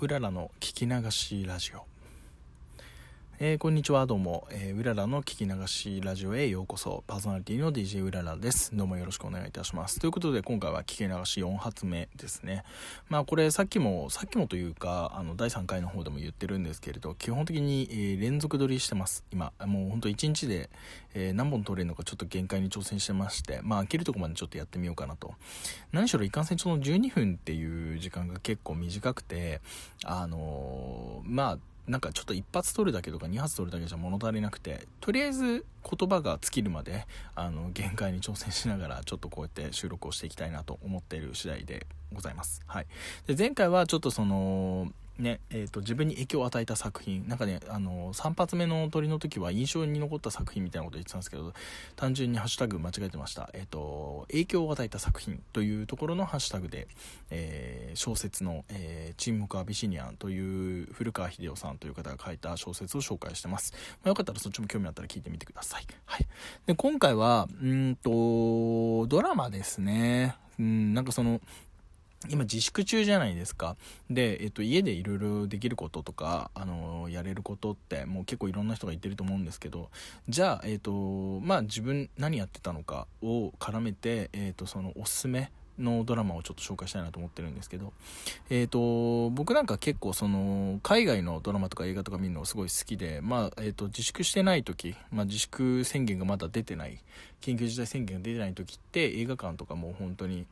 うららの聞き流しラジオ。えー、こんにちは。どうも、えー、うららの聞き流しラジオへようこそ。パーソナリティの DJ うららです。どうもよろしくお願いいたします。ということで今回は聞き流し4発目ですね。まあこれさっきもさっきもというかあの第3回の方でも言ってるんですけれど基本的に、えー、連続撮りしてます。今もうほんと1日で、え何本撮れるのかちょっと限界に挑戦してましてまあ飽きるとこまでちょっとやってみようかなと。何しろいかんせんその12分っていう時間が結構短くてあのまあなんかちょっと一発撮るだけとか二発撮るだけじゃ物足りなくてとりあえず言葉が尽きるまであの限界に挑戦しながらちょっとこうやって収録をしていきたいなと思っている次第でございます。はい、で前回はちょっとそのねえーと、自分に影響を与えた作品。なんかねあの3発目の鳥の時は印象に残った作品みたいなこと言ってたんですけど単純にハッシュタグ間違えてました、えーと、影響を与えた作品というところのハッシュタグで、えー、小説の、えー「沈黙アビシニアン」という古川秀夫さんという方が書いた小説を紹介してます、まあ、よかったらそっちも興味あったら聞いてみてください、はい、で今回はうんとドラマですね。うんなんかその今自粛中じゃないですか。で、えっと、家でいろいろできることとか、あの、やれることって、もう結構いろんな人が言ってると思うんですけど、じゃあ、えっと、まあ自分何やってたのかを絡めて、えっと、そのおすすめのドラマをちょっと紹介したいなと思ってるんですけど、えっ、と、僕なんか結構その、海外のドラマとか映画とか見るのすごい好きで、まあ、えっ、と、自粛してない時、まあ、自粛宣言がまだ出てない、緊急事態宣言が出てない時って映画館とかも本当に、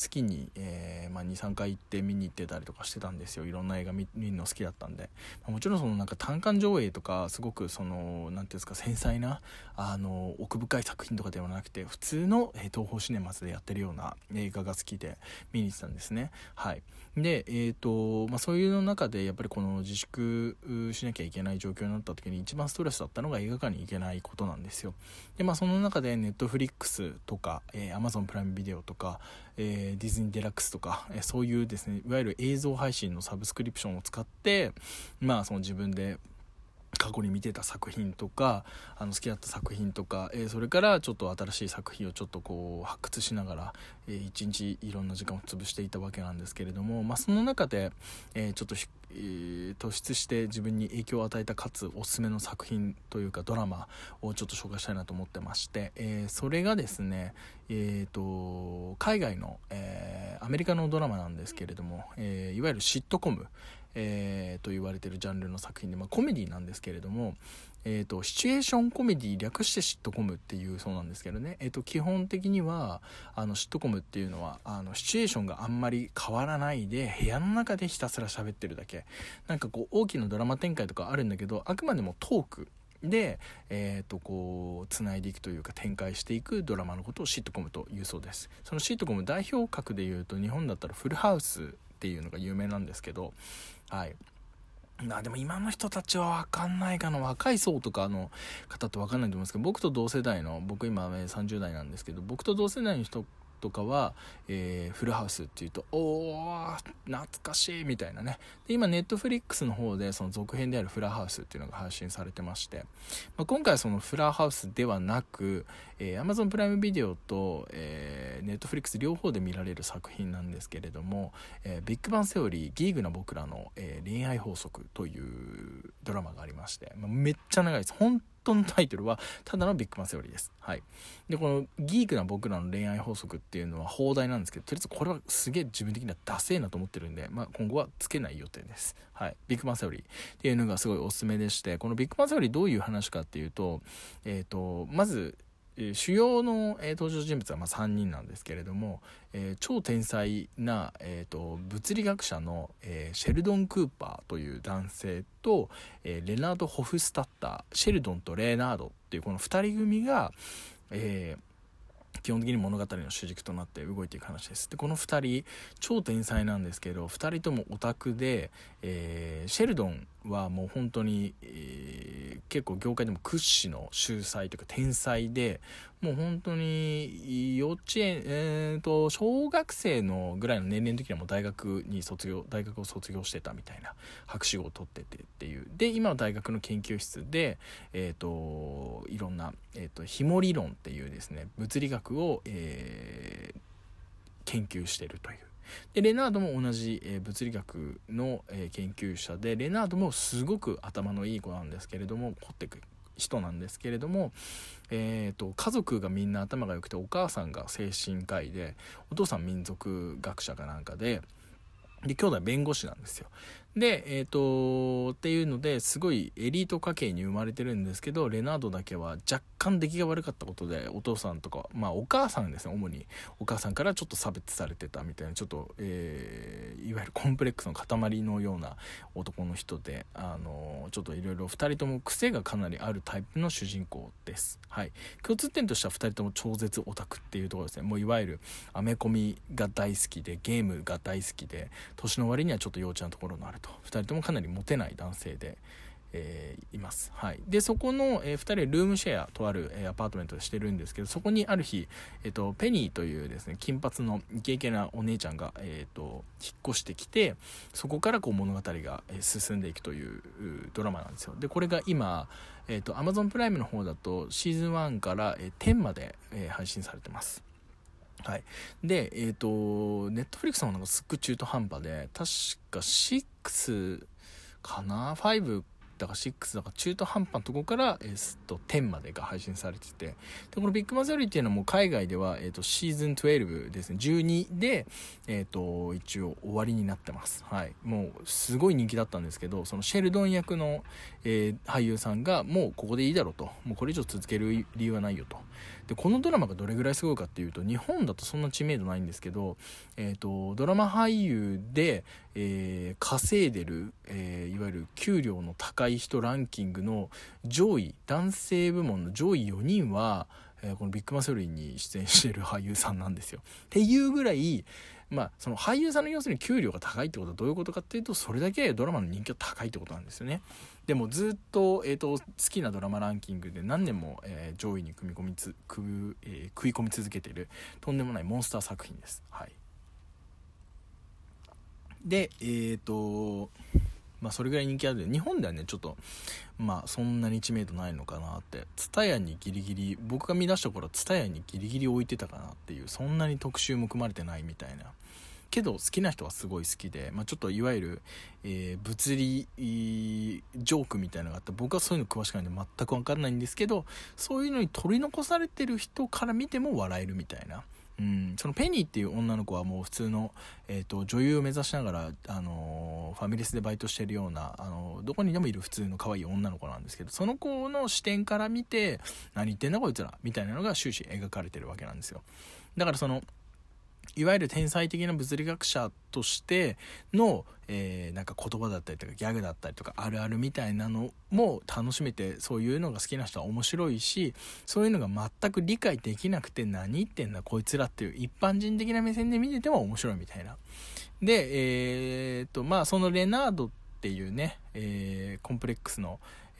月に、えー、まあ、23回行って見に行ってたりとかしてたんですよ。いろんな映画見るの好きだったんで、まあ、もちろんそのなんか単館上映とかすごくその何ていうんですか繊細なあの奥深い作品とかではなくて普通の、えー、東宝シネマズでやってるような映画が好きで見に行ってたんですね。はい。でえっ、ー、とまあそういうの中でやっぱりこの自粛しなきゃいけない状況になった時に一番ストレスだったのが映画館に行けないことなんですよ。でまあその中でネットフリックスとか、えー、Amazon プライムビデオとか、えーディズニーデラックスとか、えそういうですねいわゆる映像配信のサブスクリプションを使ってまあその自分で過去に見てた作品とかあの好きだった作品とか、えー、それからちょっと新しい作品をちょっとこう発掘しながら、えー、一日いろんな時間を潰していたわけなんですけれども、まあ、その中で、えー、ちょっと、えー、突出して自分に影響を与えたかつおすすめの作品というかドラマをちょっと紹介したいなと思ってまして、えー、それがですね、えーと、海外の、えー、アメリカのドラマなんですけれども、えー、いわゆるシットコムえー、と言われてるジャンルの作品で、まあ、コメディなんですけれども、えーと、シチュエーションコメディ略してシットコムっていうそうなんですけどね、えーと、基本的にはあのシットコムっていうのはあのシチュエーションがあんまり変わらないで部屋の中でひたすら喋ってるだけ。なんかこう大きなドラマ展開とかあるんだけどあくまでもトーク。で、えー、とこう繋いでいくというか展開していくドラマのことをシットコムというそうです。そのシットコム代表格でいうと日本だったらフルハウスっていうのが有名なんですけどはい。なでも今の人たちはわかんないかな若い層とかの方って分かんないと思うんですけど僕と同世代の僕今30代なんですけど僕と同世代の人とかは、えー、フルハウスっていうと、おー、懐かしいみたいなね。で、今、ネットフリックスの方で、その続編であるフラハウスっていうのが配信されてまして、まあ、今回はそのフラハウスではなく、えー、Amazon プライムビデオと、えー、ネットフリックス両方で見られる作品なんですけれども、えー、ビッグバンセオリー、ギーグな僕らの、えー、恋愛法則というドラマがありまして、まあ、めっちゃ長いです。本当のタイトルは、ただのビッグマンセオリーです。はい。で、このギークな僕らの恋愛法則っていうのは放題なんですけど、とりあえずこれはすげえ自分的にはダセえなと思ってるんで、まあ今後はつけない予定です。はい。ビッグマンセオリーっていうのがすごいおすすめでして、このビッグマンセオリーどういう話かっていうと、えっ、ー、と、まず、え主要の、えー、登場人物はま3人なんですけれども、えー、超天才な、えーと、物理学者の、え、シェルドン・クーパーという男性と、えレナード・ホフスタッターシェルドンとレーナードっていうこの2人組が、え基本的に物語の主軸となって動いていく話です。で、この2人、超天才なんですけど、2人ともオタクで、え、シェルドンはもう本当に、えー、結構業界でも屈指の秀才というか天才で、もう本当に幼稚園、えーと、小学生のぐらいの年齢の時にはもう大学に卒業、大学を卒業してたみたいな博士号を取っててっていう。で、今は大学の研究室で、えっ、ー、と、いろんな、えっ、ー、と、紐理論っていうですね、物理学を、えー、研究してるという。でレナードも同じ、え、物理学の、え、研究者でレナードもすごく頭のいい子なんですけれども凝ってく人なんですけれども、えーと、家族がみんな頭が良くてお母さんが精神科医でお父さん民族学者かなんかでで兄弟弁護士なんですよで、えっ、ー、と、っていうのですごいエリート家系に生まれてるんですけど、レナードだけは若干出来が悪かったことで、お父さんとか、まあお母さんですね、主に。お母さんからちょっと差別されてたみたいな、ちょっと、えー、いわゆるコンプレックスの塊のような男の人で、あの、ちょっといろいろ2人とも癖がかなりあるタイプの主人公です。はい。共通点としては2人とも超絶オタクっていうところですね。もういわゆるアメコミが大好きで、ゲームが大好きで、年の割にはちょっと幼稚なところのあると。2人ともかなりモテない男性で、えー、います、はい、でそこの、えー、2人ルームシェアとある、えー、アパートメントでしてるんですけどそこにある日、えーと、ペニーというですね金髪のイケイケなお姉ちゃんが、えーと、引っ越してきてそこからこう物語が、進んでいくというドラマなんですよ。でこれが今、えーと、と Amazon プライムの方だとシーズン1から、えー、10まで、え、配信されてます。はい。で、えっ、ー、と、ネットフリックスもなんかすっごい中途半端で、確か6かな ?5 だか6だか中途半端なとこから、えー、と10までが配信されてて。でこのビッグマザリーっていうのはもう海外では、えー、とシーズン12ですね。12で、えー、と一応終わりになってます。はい。もうすごい人気だったんですけどそのシェルドン役の、えー、俳優さんがもうここでいいだろうと。もうこれ以上続ける理由はないよと。でこのドラマがどれぐらいすごいかっていうと日本だとそんな知名度ないんですけど、えーと、ドラマ俳優で、えー、稼いでる、えー、いわゆる給料の高い人ランキングの上位男性部門の上位4人は、えー、このビッグマスリーに出演してる俳優さんなんですよ。っていうぐらいまあ、その俳優さんの要するに給料が高いってことはどういうことかっていうと、それだけドラマの人気が高いってことなんですよね。でもずっと、えっ、ー、と、好きなドラマランキングで何年も、えー、上位に組み込みつ、く、えー、食い込み続けてる、とんでもないモンスター作品です。はい。で、えっ、ー、と、まあそれぐらい人気ある日本ではねちょっとまあそんなに知名度ないのかなって。蔦屋にギリギリ僕が見出した頃蔦屋にギリギリ置いてたかなっていうそんなに特集も組まれてないみたいな。けど好きな人はすごい好きで、まあ、ちょっといわゆる、えー、物理ジョークみたいなのがあって僕はそういうの詳しくないんで全く分からないんですけどそういうのに取り残されてる人から見ても笑えるみたいな。うん、そのペニーっていう女の子はもう普通の、えーと、女優を目指しながら、あのー、ファミレスでバイトしてるような、あのー、どこにでもいる普通の可愛い女の子なんですけどその子の視点から見て何言ってんだこいつらみたいなのが終始描かれてるわけなんですよ。だからそのいわゆる天才的な物理学者としての、えー、なんか言葉だったりとかギャグだったりとかあるあるみたいなのも楽しめてそういうのが好きな人は面白いしそういうのが全く理解できなくて何言ってんだこいつらっていう一般人的な目線で見てても面白いみたいな。で、えー、っとまあそのレナードっていうね、えー、コンプレックスの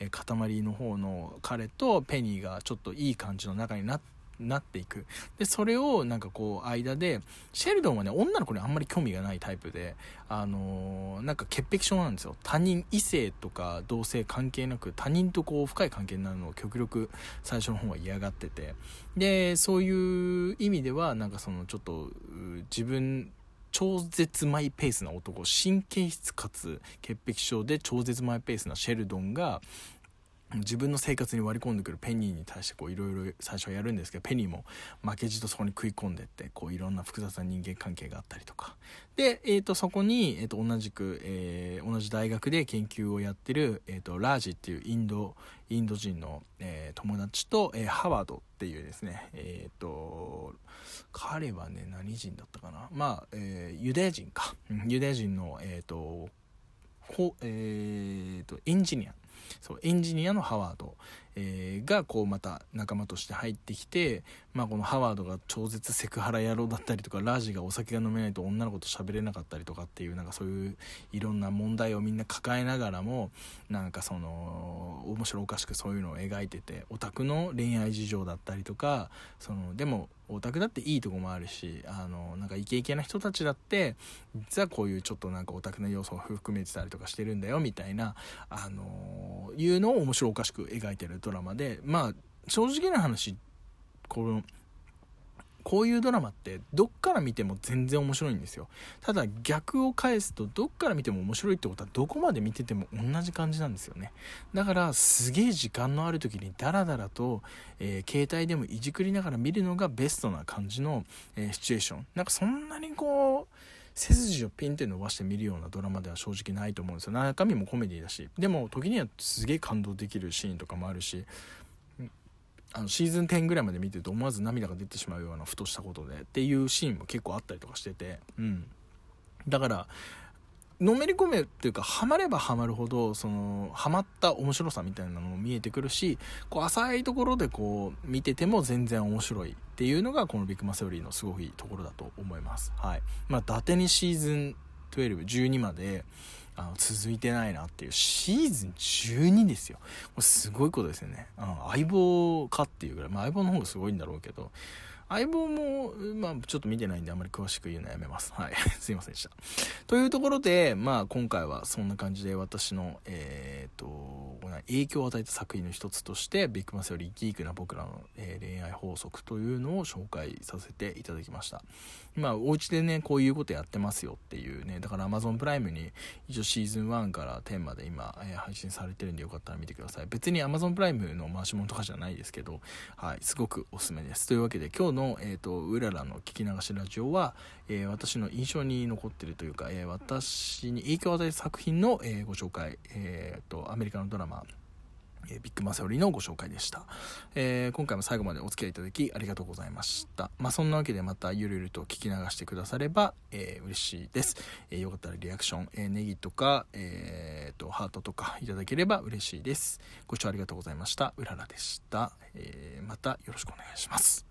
塊の方の彼とペニーがちょっといい感じの仲になってなっていく。で、それをなんかこう、間で、シェルドンはね、女の子にあんまり興味がないタイプで、あのー、なんか潔癖症なんですよ。他人、異性とか同性関係なく、他人とこう、深い関係になるのを極力最初の方は嫌がってて。で、そういう意味では、なんかその、ちょっと、自分、超絶マイペースな男、神経質かつ潔癖症で超絶マイペースなシェルドンが、自分の生活に割り込んでくるペニーに対してこういろいろ最初はやるんですけどペニーも負けじとそこに食い込んでってこういろんな複雑な人間関係があったりとか。で、えー、とそこに、えー、と同じく、えー、同じ大学で研究をやってる、えー、とラージっていうインドインド人の、えー、友達と、えー、ハワードっていうですねえっ、ー、と彼はね何人だったかな。まあ、えー、ユダヤ人か。ユダヤ人のえっ、ー、とほえーとエンジニア。そうエンジニアのハワード、えー、がこうまた仲間として入ってきて、まあ、このハワードが超絶セクハラ野郎だったりとかラージがお酒が飲めないと女の子と喋れなかったりとかっていうなんかそういういろんな問題をみんな抱えながらもなんかその面白おかしくそういうのを描いててオタクの恋愛事情だったりとかそのでもオタクだっていいとこもあるしあのなんかイケイケな人たちだって実はこういうちょっとなんかオタクな要素を含めてたりとかしてるんだよみたいなあのいうのを面白おかしく描いてるドラマでまあ正直な話このこういうドラマってどっから見ても全然面白いんですよ。ただ逆を返すとどっから見ても面白いってことはどこまで見てても同じ感じなんですよね。だからすげえ時間のある時にダラダラと、えー、携帯でもいじくりながら見るのがベストな感じの、えー、シチュエーション。なんかそんなにこう背筋をピンって伸ばして見るようなドラマでは正直ないと思うんですよ。中身もコメディだし。でも時にはすげえ感動できるシーンとかもあるし。あのシーズン10ぐらいまで見てると思わず涙が出てしまうようなふとしたことでっていうシーンも結構あったりとかしてて、うん、だからのめり込めっていうかハマればハマるほどそのハマった面白さみたいなのも見えてくるしこう浅いところでこう見てても全然面白いっていうのがこのビッグマセオリーのすごいところだと思います。はい。まあ伊達にシーズン1212まであの続いてないなっていうシーズン12ですよ。これすごいことですよね、うん、相棒かっていうぐらい、まあ、相棒の方がすごいんだろうけど。相棒も、まあ、ちょっと見てないんであんまり詳しく言うのやめます。はい。すいませんでした。というところで、まあ、今回はそんな感じで私の、えっ、と、影響を与えた作品の一つとして、ビッグマスよりギークな僕らの、えー、恋愛法則というのを紹介させていただきました。今、お家でね、こういうことやってますよっていうね、だから Amazon プライムに一応シーズン1から10まで今、えー、配信されてるんでよかったら見てください。別に Amazon プライムの回し物とかじゃないですけど、はい、すごくおすすめです。というわけで今日の、のえ、ー、と、うららの聞き流しラジオは、えー、私の印象に残ってるというか、えー、私に影響を与えた作品の、えー、ご紹介、えーと、アメリカのドラマ、えビッグマセオリのご紹介でした、えー、今回も最後までお付き合いいただきありがとうございました。まあそんなわけでまたゆるゆると聞き流してくだされば、えー、嬉しいです、えー、よかったらリアクション、えネギとか、えーと、ハートとかいただければ嬉しいです。ご視聴ありがとうございました。うららでした、えまたよろしくお願いします。